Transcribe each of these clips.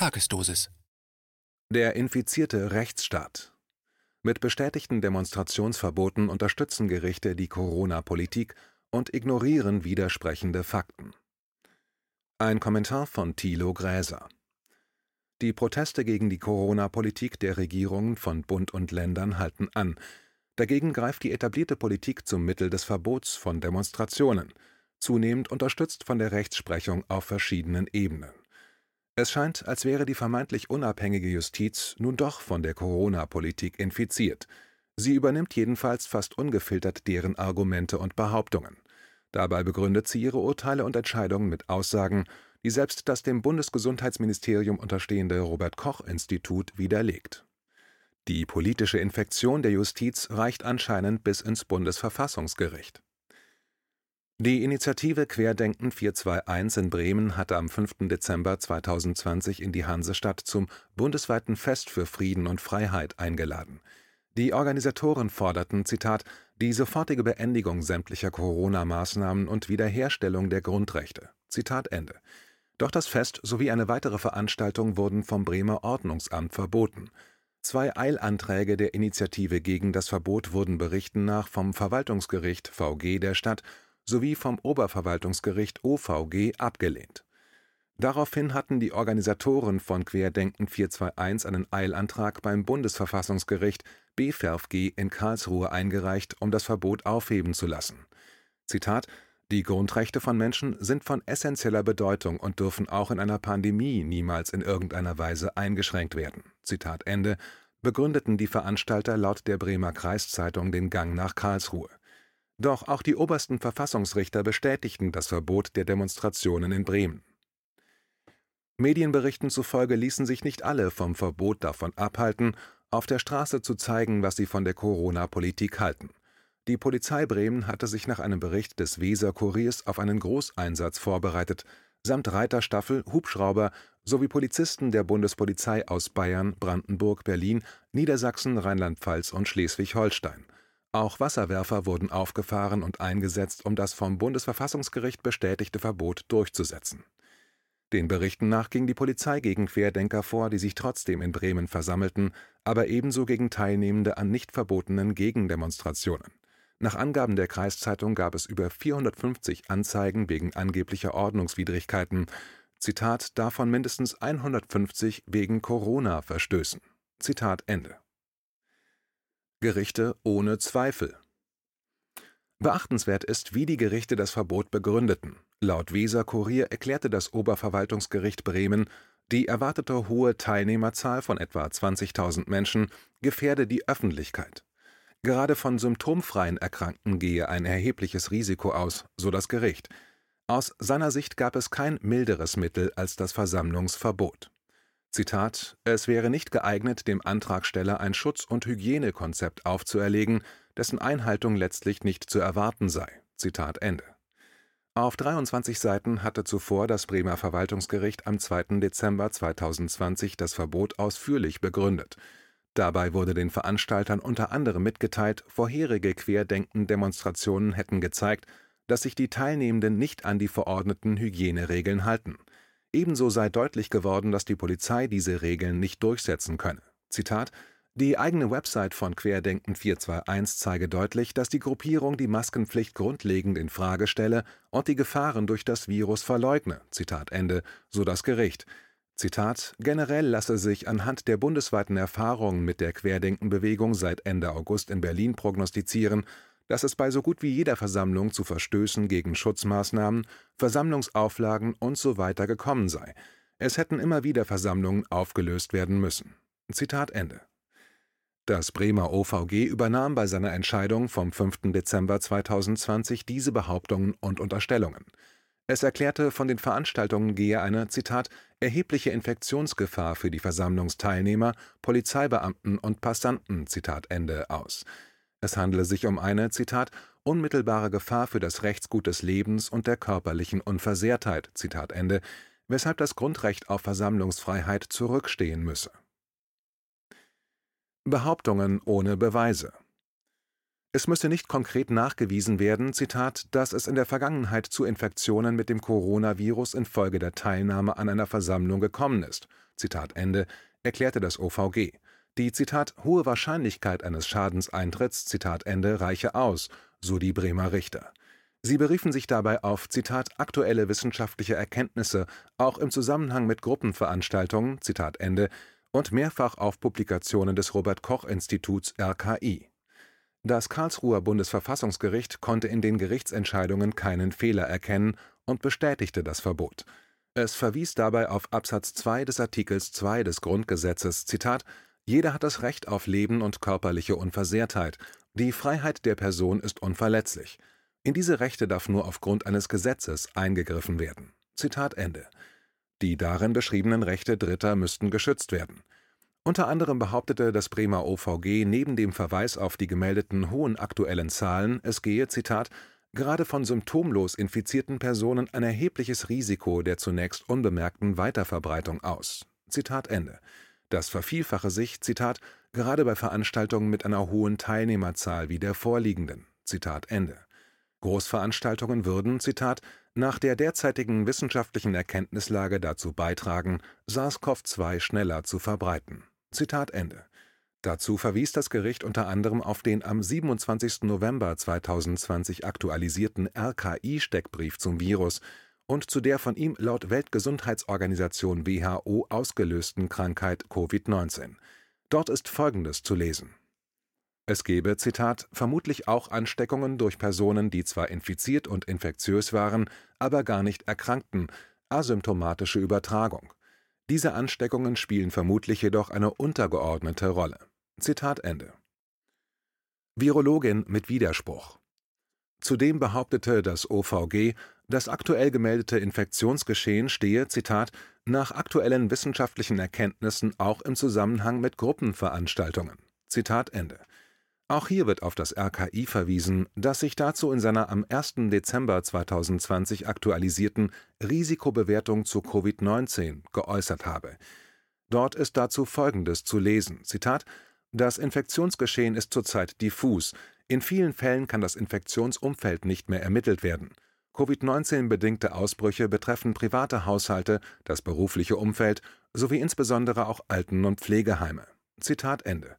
Tagesdosis. Der infizierte Rechtsstaat. Mit bestätigten Demonstrationsverboten unterstützen Gerichte die Corona-Politik und ignorieren widersprechende Fakten. Ein Kommentar von Thilo Gräser. Die Proteste gegen die Corona-Politik der Regierungen von Bund und Ländern halten an. Dagegen greift die etablierte Politik zum Mittel des Verbots von Demonstrationen, zunehmend unterstützt von der Rechtsprechung auf verschiedenen Ebenen. Es scheint, als wäre die vermeintlich unabhängige Justiz nun doch von der Corona-Politik infiziert. Sie übernimmt jedenfalls fast ungefiltert deren Argumente und Behauptungen. Dabei begründet sie ihre Urteile und Entscheidungen mit Aussagen, die selbst das dem Bundesgesundheitsministerium unterstehende Robert Koch Institut widerlegt. Die politische Infektion der Justiz reicht anscheinend bis ins Bundesverfassungsgericht. Die Initiative Querdenken 421 in Bremen hatte am 5. Dezember 2020 in die Hansestadt zum bundesweiten Fest für Frieden und Freiheit eingeladen. Die Organisatoren forderten, Zitat, die sofortige Beendigung sämtlicher Corona-Maßnahmen und Wiederherstellung der Grundrechte. Zitat Ende. Doch das Fest sowie eine weitere Veranstaltung wurden vom Bremer Ordnungsamt verboten. Zwei Eilanträge der Initiative gegen das Verbot wurden Berichten nach vom Verwaltungsgericht VG der Stadt sowie vom Oberverwaltungsgericht OVG abgelehnt. Daraufhin hatten die Organisatoren von Querdenken 421 einen Eilantrag beim Bundesverfassungsgericht BVerfG in Karlsruhe eingereicht, um das Verbot aufheben zu lassen. Zitat Die Grundrechte von Menschen sind von essentieller Bedeutung und dürfen auch in einer Pandemie niemals in irgendeiner Weise eingeschränkt werden. Zitat Ende begründeten die Veranstalter laut der Bremer Kreiszeitung den Gang nach Karlsruhe. Doch auch die obersten Verfassungsrichter bestätigten das Verbot der Demonstrationen in Bremen. Medienberichten zufolge ließen sich nicht alle vom Verbot davon abhalten, auf der Straße zu zeigen, was sie von der Corona-Politik halten. Die Polizei Bremen hatte sich nach einem Bericht des Weser-Kuriers auf einen Großeinsatz vorbereitet, samt Reiterstaffel, Hubschrauber sowie Polizisten der Bundespolizei aus Bayern, Brandenburg, Berlin, Niedersachsen, Rheinland-Pfalz und Schleswig-Holstein. Auch Wasserwerfer wurden aufgefahren und eingesetzt, um das vom Bundesverfassungsgericht bestätigte Verbot durchzusetzen. Den Berichten nach ging die Polizei gegen Querdenker vor, die sich trotzdem in Bremen versammelten, aber ebenso gegen Teilnehmende an nicht verbotenen Gegendemonstrationen. Nach Angaben der Kreiszeitung gab es über 450 Anzeigen wegen angeblicher Ordnungswidrigkeiten, Zitat, davon mindestens 150 wegen Corona-Verstößen. Zitat Ende. Gerichte ohne Zweifel. Beachtenswert ist, wie die Gerichte das Verbot begründeten. Laut Weser Kurier erklärte das Oberverwaltungsgericht Bremen, die erwartete hohe Teilnehmerzahl von etwa 20.000 Menschen gefährde die Öffentlichkeit. Gerade von symptomfreien Erkrankten gehe ein erhebliches Risiko aus, so das Gericht. Aus seiner Sicht gab es kein milderes Mittel als das Versammlungsverbot. Zitat: Es wäre nicht geeignet, dem Antragsteller ein Schutz und Hygienekonzept aufzuerlegen, dessen Einhaltung letztlich nicht zu erwarten sei. Zitat Ende. Auf 23 Seiten hatte zuvor das Bremer Verwaltungsgericht am 2. Dezember 2020 das Verbot ausführlich begründet. Dabei wurde den Veranstaltern unter anderem mitgeteilt, vorherige Querdenken-Demonstrationen hätten gezeigt, dass sich die Teilnehmenden nicht an die verordneten Hygieneregeln halten Ebenso sei deutlich geworden, dass die Polizei diese Regeln nicht durchsetzen könne. Zitat Die eigene Website von Querdenken 421 zeige deutlich, dass die Gruppierung die Maskenpflicht grundlegend in Frage stelle und die Gefahren durch das Virus verleugne. Zitat Ende, so das Gericht. Zitat Generell lasse sich anhand der bundesweiten Erfahrungen mit der Querdenkenbewegung seit Ende August in Berlin prognostizieren, dass es bei so gut wie jeder Versammlung zu Verstößen gegen Schutzmaßnahmen, Versammlungsauflagen usw. So gekommen sei. Es hätten immer wieder Versammlungen aufgelöst werden müssen. Zitat Ende. Das Bremer OVG übernahm bei seiner Entscheidung vom 5. Dezember 2020 diese Behauptungen und Unterstellungen. Es erklärte, von den Veranstaltungen gehe eine, Zitat, erhebliche Infektionsgefahr für die Versammlungsteilnehmer, Polizeibeamten und Passanten, Zitat Ende, aus. Es handele sich um eine, Zitat, unmittelbare Gefahr für das Rechtsgut des Lebens und der körperlichen Unversehrtheit, Zitat Ende, weshalb das Grundrecht auf Versammlungsfreiheit zurückstehen müsse. Behauptungen ohne Beweise Es müsse nicht konkret nachgewiesen werden, Zitat, dass es in der Vergangenheit zu Infektionen mit dem Coronavirus infolge der Teilnahme an einer Versammlung gekommen ist, Zitat Ende, erklärte das OVG. Die Zitat hohe Wahrscheinlichkeit eines Schadenseintritts Zitat Ende reiche aus, so die Bremer Richter. Sie beriefen sich dabei auf Zitat aktuelle wissenschaftliche Erkenntnisse, auch im Zusammenhang mit Gruppenveranstaltungen Zitat Ende, und mehrfach auf Publikationen des Robert Koch Instituts RKI. Das Karlsruher Bundesverfassungsgericht konnte in den Gerichtsentscheidungen keinen Fehler erkennen und bestätigte das Verbot. Es verwies dabei auf Absatz 2 des Artikels 2 des Grundgesetzes, Zitat, jeder hat das Recht auf Leben und körperliche Unversehrtheit. Die Freiheit der Person ist unverletzlich. In diese Rechte darf nur aufgrund eines Gesetzes eingegriffen werden. Zitat Ende. Die darin beschriebenen Rechte Dritter müssten geschützt werden. Unter anderem behauptete das Bremer OVG neben dem Verweis auf die gemeldeten hohen aktuellen Zahlen, es gehe, Zitat, gerade von symptomlos infizierten Personen ein erhebliches Risiko der zunächst unbemerkten Weiterverbreitung aus. Zitat Ende. Das vervielfache sich, Zitat, gerade bei Veranstaltungen mit einer hohen Teilnehmerzahl wie der vorliegenden. Zitat Ende. Großveranstaltungen würden, Zitat, nach der derzeitigen wissenschaftlichen Erkenntnislage dazu beitragen, SARS-CoV-2 schneller zu verbreiten. Zitat Ende. Dazu verwies das Gericht unter anderem auf den am 27. November 2020 aktualisierten RKI-Steckbrief zum Virus und zu der von ihm laut Weltgesundheitsorganisation WHO ausgelösten Krankheit Covid-19. Dort ist Folgendes zu lesen. Es gebe, Zitat, vermutlich auch Ansteckungen durch Personen, die zwar infiziert und infektiös waren, aber gar nicht erkrankten, asymptomatische Übertragung. Diese Ansteckungen spielen vermutlich jedoch eine untergeordnete Rolle. Zitat Ende. Virologin mit Widerspruch. Zudem behauptete das OVG, das aktuell gemeldete Infektionsgeschehen stehe, Zitat, nach aktuellen wissenschaftlichen Erkenntnissen auch im Zusammenhang mit Gruppenveranstaltungen. Zitat Ende. Auch hier wird auf das RKI verwiesen, das sich dazu in seiner am 1. Dezember 2020 aktualisierten Risikobewertung zu Covid-19 geäußert habe. Dort ist dazu Folgendes zu lesen: Zitat: Das Infektionsgeschehen ist zurzeit diffus. In vielen Fällen kann das Infektionsumfeld nicht mehr ermittelt werden. Covid-19-bedingte Ausbrüche betreffen private Haushalte, das berufliche Umfeld sowie insbesondere auch Alten- und Pflegeheime. Zitat Ende.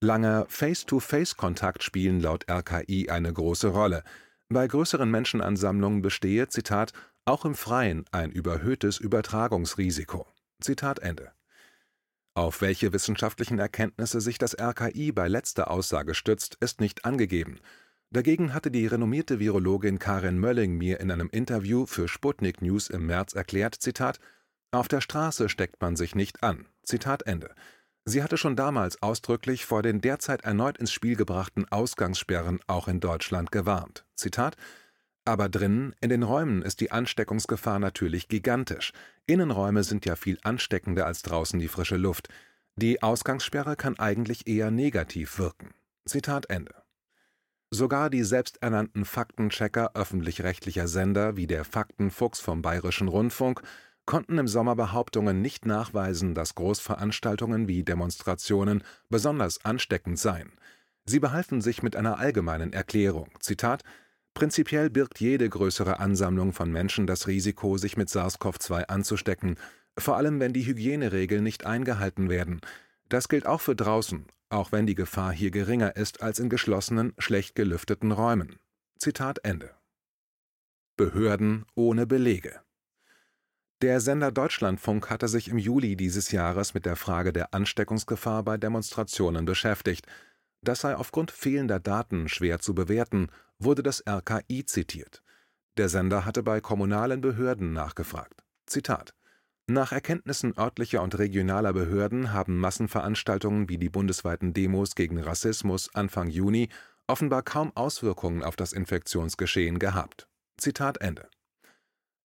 Langer Face-to-Face-Kontakt spielen laut RKI eine große Rolle. Bei größeren Menschenansammlungen bestehe, auch im Freien ein überhöhtes Übertragungsrisiko. Zitat Ende. Auf welche wissenschaftlichen Erkenntnisse sich das RKI bei letzter Aussage stützt, ist nicht angegeben. Dagegen hatte die renommierte Virologin Karin Mölling mir in einem Interview für Sputnik News im März erklärt, Zitat, auf der Straße steckt man sich nicht an. Zitat Ende. Sie hatte schon damals ausdrücklich vor den derzeit erneut ins Spiel gebrachten Ausgangssperren auch in Deutschland gewarnt. Zitat aber drinnen, in den Räumen, ist die Ansteckungsgefahr natürlich gigantisch. Innenräume sind ja viel ansteckender als draußen die frische Luft. Die Ausgangssperre kann eigentlich eher negativ wirken. Zitat Ende. Sogar die selbsternannten Faktenchecker öffentlich-rechtlicher Sender wie der Faktenfuchs vom Bayerischen Rundfunk konnten im Sommer Behauptungen nicht nachweisen, dass Großveranstaltungen wie Demonstrationen besonders ansteckend seien. Sie behalfen sich mit einer allgemeinen Erklärung: Zitat Prinzipiell birgt jede größere Ansammlung von Menschen das Risiko, sich mit SARS-CoV-2 anzustecken, vor allem wenn die Hygieneregeln nicht eingehalten werden. Das gilt auch für draußen, auch wenn die Gefahr hier geringer ist als in geschlossenen, schlecht gelüfteten Räumen. Zitat Ende. Behörden ohne Belege der Sender Deutschlandfunk hatte sich im Juli dieses Jahres mit der Frage der Ansteckungsgefahr bei Demonstrationen beschäftigt. Das sei aufgrund fehlender Daten schwer zu bewerten, wurde das RKI zitiert. Der Sender hatte bei kommunalen Behörden nachgefragt. Zitat nach Erkenntnissen örtlicher und regionaler Behörden haben Massenveranstaltungen wie die bundesweiten Demos gegen Rassismus Anfang Juni offenbar kaum Auswirkungen auf das Infektionsgeschehen gehabt. Zitat Ende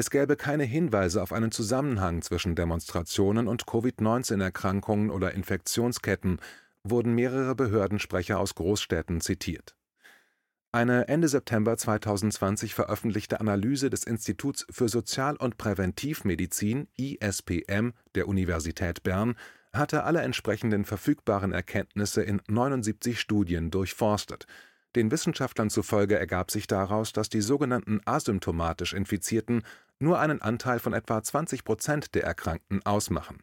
es gäbe keine Hinweise auf einen Zusammenhang zwischen Demonstrationen und Covid-19-Erkrankungen oder Infektionsketten, wurden mehrere Behördensprecher aus Großstädten zitiert. Eine Ende September 2020 veröffentlichte Analyse des Instituts für Sozial- und Präventivmedizin ISPM der Universität Bern hatte alle entsprechenden verfügbaren Erkenntnisse in 79 Studien durchforstet Den Wissenschaftlern zufolge ergab sich daraus, dass die sogenannten asymptomatisch Infizierten nur einen Anteil von etwa 20 Prozent der Erkrankten ausmachen.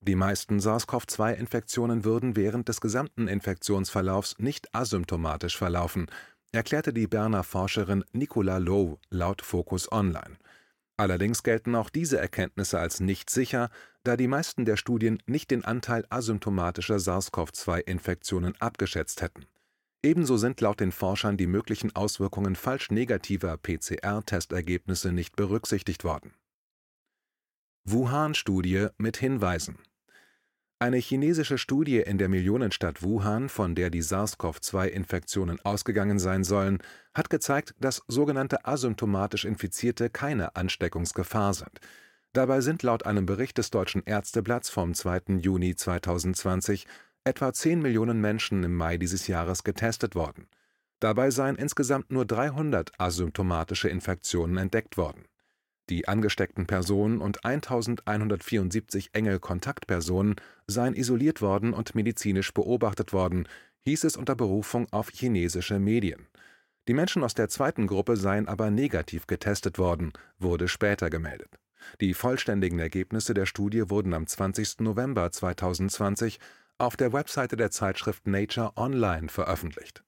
Die meisten SARS-CoV-2-Infektionen würden während des gesamten Infektionsverlaufs nicht asymptomatisch verlaufen, erklärte die Berner Forscherin Nicola Low laut Focus Online. Allerdings gelten auch diese Erkenntnisse als nicht sicher, da die meisten der Studien nicht den Anteil asymptomatischer SARS-CoV-2-Infektionen abgeschätzt hätten. Ebenso sind laut den Forschern die möglichen Auswirkungen falsch negativer PCR-Testergebnisse nicht berücksichtigt worden. Wuhan-Studie mit Hinweisen eine chinesische Studie in der Millionenstadt Wuhan, von der die SARS-CoV-2-Infektionen ausgegangen sein sollen, hat gezeigt, dass sogenannte asymptomatisch Infizierte keine Ansteckungsgefahr sind. Dabei sind laut einem Bericht des Deutschen Ärzteblatts vom 2. Juni 2020 etwa 10 Millionen Menschen im Mai dieses Jahres getestet worden. Dabei seien insgesamt nur 300 asymptomatische Infektionen entdeckt worden. Die angesteckten Personen und 1174 enge Kontaktpersonen seien isoliert worden und medizinisch beobachtet worden, hieß es unter Berufung auf chinesische Medien. Die Menschen aus der zweiten Gruppe seien aber negativ getestet worden, wurde später gemeldet. Die vollständigen Ergebnisse der Studie wurden am 20. November 2020 auf der Webseite der Zeitschrift Nature Online veröffentlicht.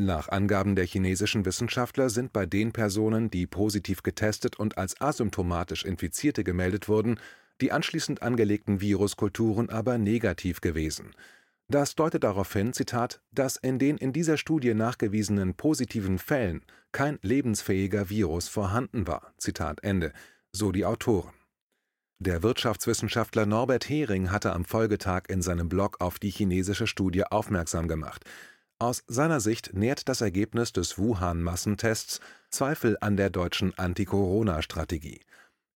Nach Angaben der chinesischen Wissenschaftler sind bei den Personen, die positiv getestet und als asymptomatisch Infizierte gemeldet wurden, die anschließend angelegten Viruskulturen aber negativ gewesen. Das deutet darauf hin, Zitat, dass in den in dieser Studie nachgewiesenen positiven Fällen kein lebensfähiger Virus vorhanden war. Zitat Ende, so die Autoren. Der Wirtschaftswissenschaftler Norbert Hering hatte am Folgetag in seinem Blog auf die chinesische Studie aufmerksam gemacht. Aus seiner Sicht nährt das Ergebnis des Wuhan-Massentests Zweifel an der deutschen Anti-Corona-Strategie.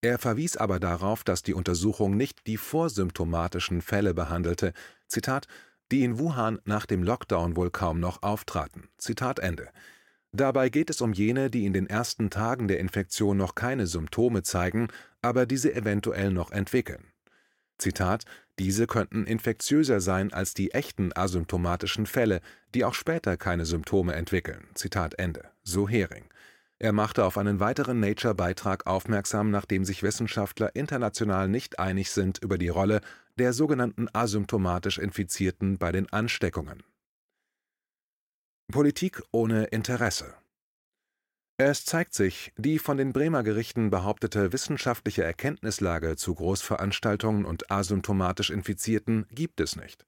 Er verwies aber darauf, dass die Untersuchung nicht die vorsymptomatischen Fälle behandelte, Zitat, die in Wuhan nach dem Lockdown wohl kaum noch auftraten. Zitat Ende. Dabei geht es um jene, die in den ersten Tagen der Infektion noch keine Symptome zeigen, aber diese eventuell noch entwickeln. Zitat: Diese könnten infektiöser sein als die echten asymptomatischen Fälle, die auch später keine Symptome entwickeln. Zitat Ende. So Hering. Er machte auf einen weiteren Nature-Beitrag aufmerksam, nachdem sich Wissenschaftler international nicht einig sind über die Rolle der sogenannten asymptomatisch Infizierten bei den Ansteckungen Politik ohne Interesse Es zeigt sich, die von den Bremer Gerichten behauptete wissenschaftliche Erkenntnislage zu Großveranstaltungen und asymptomatisch Infizierten gibt es nicht.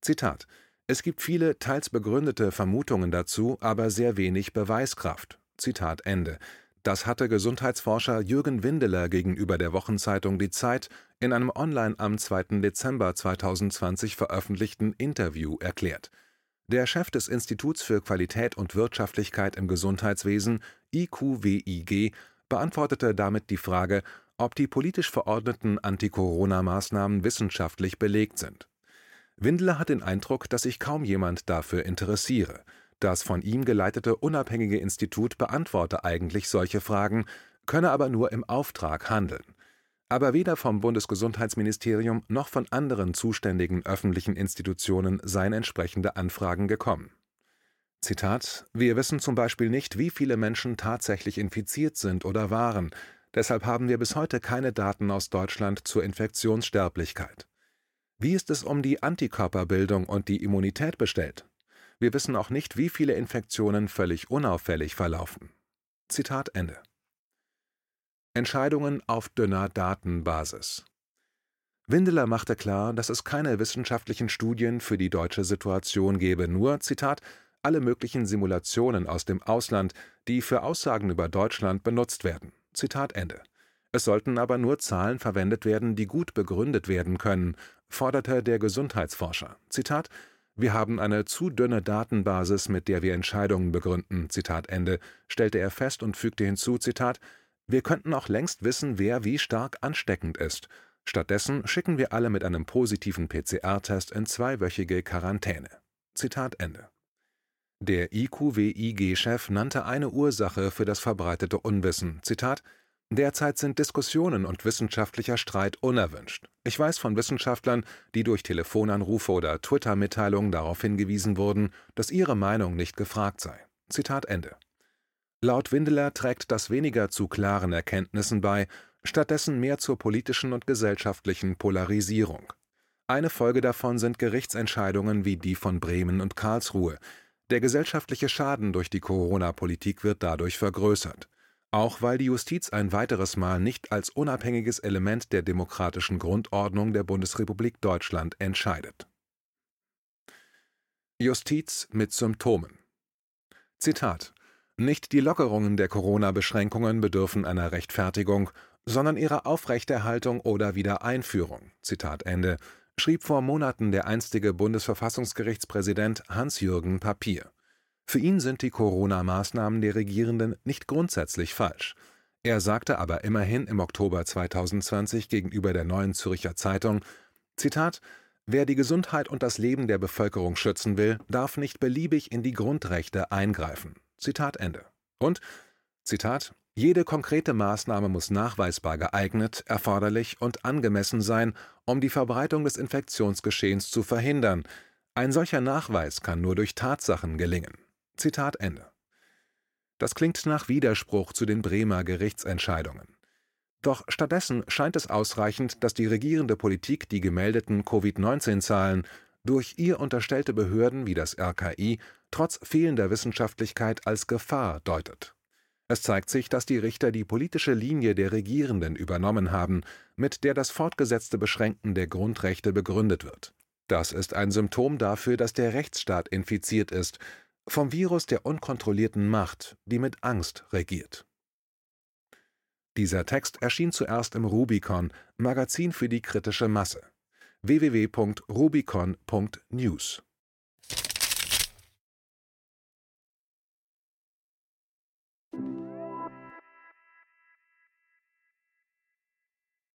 Zitat Es gibt viele teils begründete Vermutungen dazu, aber sehr wenig Beweiskraft. Zitat Ende. Das hatte Gesundheitsforscher Jürgen Windeler gegenüber der Wochenzeitung Die Zeit in einem online am 2. Dezember 2020 veröffentlichten Interview erklärt der Chef des Instituts für Qualität und Wirtschaftlichkeit im Gesundheitswesen (IQWIG) beantwortete damit die Frage, ob die politisch verordneten Anti-Corona-Maßnahmen wissenschaftlich belegt sind. Windler hat den Eindruck, dass sich kaum jemand dafür interessiere. Das von ihm geleitete unabhängige Institut beantworte eigentlich solche Fragen, könne aber nur im Auftrag handeln aber weder vom Bundesgesundheitsministerium noch von anderen zuständigen öffentlichen Institutionen seien entsprechende Anfragen gekommen. Zitat: Wir wissen zum Beispiel nicht, wie viele Menschen tatsächlich infiziert sind oder waren. Deshalb haben wir bis heute keine Daten aus Deutschland zur Infektionssterblichkeit. Wie ist es um die Antikörperbildung und die Immunität bestellt? Wir wissen auch nicht, wie viele Infektionen völlig unauffällig verlaufen. Zitat Ende. Entscheidungen auf dünner Datenbasis. Windeler machte klar, dass es keine wissenschaftlichen Studien für die deutsche Situation gebe, nur, Zitat, alle möglichen Simulationen aus dem Ausland, die für Aussagen über Deutschland benutzt werden. Zitat Ende. Es sollten aber nur Zahlen verwendet werden, die gut begründet werden können, forderte der Gesundheitsforscher. Zitat wir haben eine zu dünne Datenbasis, mit der wir Entscheidungen begründen. Zitat Ende, stellte er fest und fügte hinzu, Zitat, wir könnten auch längst wissen, wer wie stark ansteckend ist. Stattdessen schicken wir alle mit einem positiven PCR-Test in zweiwöchige Quarantäne. Zitat Ende. Der IQWIG-Chef nannte eine Ursache für das verbreitete Unwissen. Zitat Derzeit sind Diskussionen und wissenschaftlicher Streit unerwünscht. Ich weiß von Wissenschaftlern, die durch Telefonanrufe oder Twitter-Mitteilungen darauf hingewiesen wurden, dass ihre Meinung nicht gefragt sei. Zitat Ende. Laut Windeler trägt das weniger zu klaren Erkenntnissen bei, stattdessen mehr zur politischen und gesellschaftlichen Polarisierung. Eine Folge davon sind Gerichtsentscheidungen wie die von Bremen und Karlsruhe. Der gesellschaftliche Schaden durch die Corona-Politik wird dadurch vergrößert. Auch weil die Justiz ein weiteres Mal nicht als unabhängiges Element der demokratischen Grundordnung der Bundesrepublik Deutschland entscheidet. Justiz mit Symptomen Zitat Nicht die Lockerungen der Corona-Beschränkungen bedürfen einer Rechtfertigung, sondern ihrer Aufrechterhaltung oder Wiedereinführung. Zitat Ende schrieb vor Monaten der einstige Bundesverfassungsgerichtspräsident Hans-Jürgen Papier. Für ihn sind die Corona-Maßnahmen der Regierenden nicht grundsätzlich falsch. Er sagte aber immerhin im Oktober 2020 gegenüber der Neuen Zürcher Zeitung: Zitat: Wer die Gesundheit und das Leben der Bevölkerung schützen will, darf nicht beliebig in die Grundrechte eingreifen. Zitat Ende. Und Zitat jede konkrete Maßnahme muss nachweisbar geeignet, erforderlich und angemessen sein, um die Verbreitung des Infektionsgeschehens zu verhindern. Ein solcher Nachweis kann nur durch Tatsachen gelingen. Zitat Ende. Das klingt nach Widerspruch zu den Bremer Gerichtsentscheidungen. Doch stattdessen scheint es ausreichend, dass die regierende Politik die gemeldeten Covid-19-Zahlen durch ihr unterstellte Behörden wie das RKI trotz fehlender Wissenschaftlichkeit als Gefahr deutet. Es zeigt sich, dass die Richter die politische Linie der Regierenden übernommen haben, mit der das fortgesetzte Beschränken der Grundrechte begründet wird. Das ist ein Symptom dafür, dass der Rechtsstaat infiziert ist, vom Virus der unkontrollierten Macht, die mit Angst regiert. Dieser Text erschien zuerst im Rubicon, Magazin für die kritische Masse. www.rubicon.news